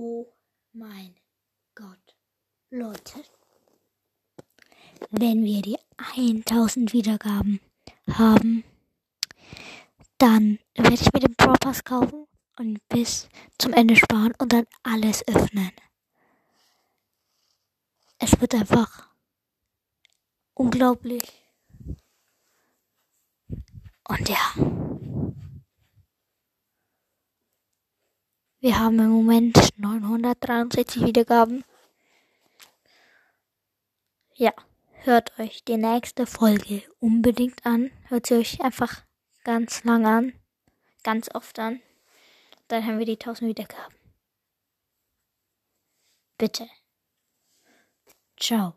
Oh mein Gott. Leute. Wenn wir die 1000 Wiedergaben haben, dann werde ich mir den Pro Pass kaufen und bis zum Ende sparen und dann alles öffnen. Es wird einfach unglaublich. Und ja. Wir haben im Moment 963 Wiedergaben. Ja, hört euch die nächste Folge unbedingt an. Hört sie euch einfach ganz lang an. Ganz oft an. Dann haben wir die 1000 Wiedergaben. Bitte. Ciao.